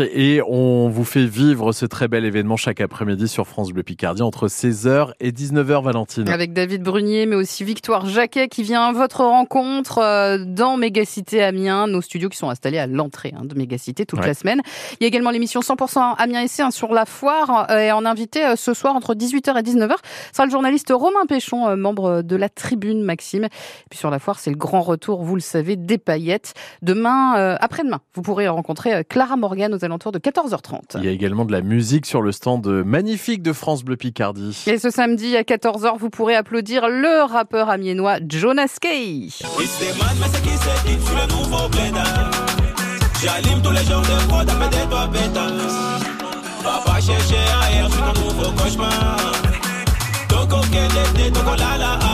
Et on vous fait vivre ce très bel événement chaque après-midi sur France Bleu Picardie entre 16h et 19h, Valentine. Avec David Brunier, mais aussi Victoire Jacquet qui vient à votre rencontre euh, dans Mégacité Amiens, nos studios qui sont installés à l'entrée hein, de Mégacité toute Ouais. la semaine. Il y a également l'émission 100% Amiens hein, sur la foire euh, et en invité euh, ce soir entre 18h et 19h sera le journaliste Romain Péchon, membre de la tribune Maxime. Et puis sur la foire, c'est le grand retour, vous le savez, des paillettes. Demain, après-demain, vous pourrez rencontrer Clara Morgan aux alentours de 14h30. Il y a également de la musique sur le stand magnifique de France Bleu Picardie. Et ce samedi à 14h, vous pourrez applaudir le rappeur amiénois Jonas Kay. Il se demande mais c'est qui c'est qui sur le nouveau blédard J'allume tous les jours de prod après des toi pétasse Va pas chercher ailleurs sur ton nouveau cauchemar Toko kelete, toko la la awa Babo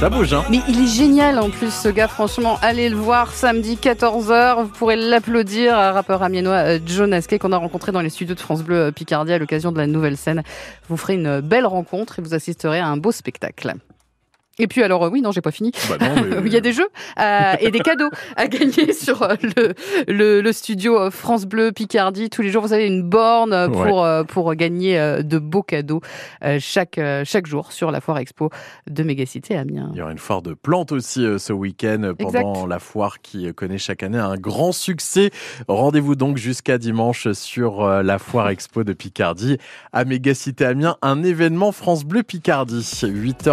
Ça bouge, hein Mais il est génial en plus ce gars, franchement, allez le voir samedi 14h, vous pourrez l'applaudir, rappeur amiénois euh, Jonas Kay qu'on a rencontré dans les studios de France Bleu euh, Picardie à l'occasion de la nouvelle scène. Vous ferez une belle rencontre et vous assisterez à un beau spectacle. Et puis alors euh, oui non j'ai pas fini. Bah non, mais- Il y a des jeux euh, et des cadeaux à gagner sur euh, le, le, le studio France Bleu Picardie. Tous les jours, vous avez une borne pour, pour gagner de beaux cadeaux chaque, chaque jour sur la foire expo de Mégacité Amiens. Il y aura une foire de plantes aussi ce week-end pendant Exact. la foire qui connaît chaque année un grand succès. Rendez-vous donc jusqu'à dimanche sur la foire expo de Picardie à Mégacité Amiens, un événement France Bleu Picardie. 8h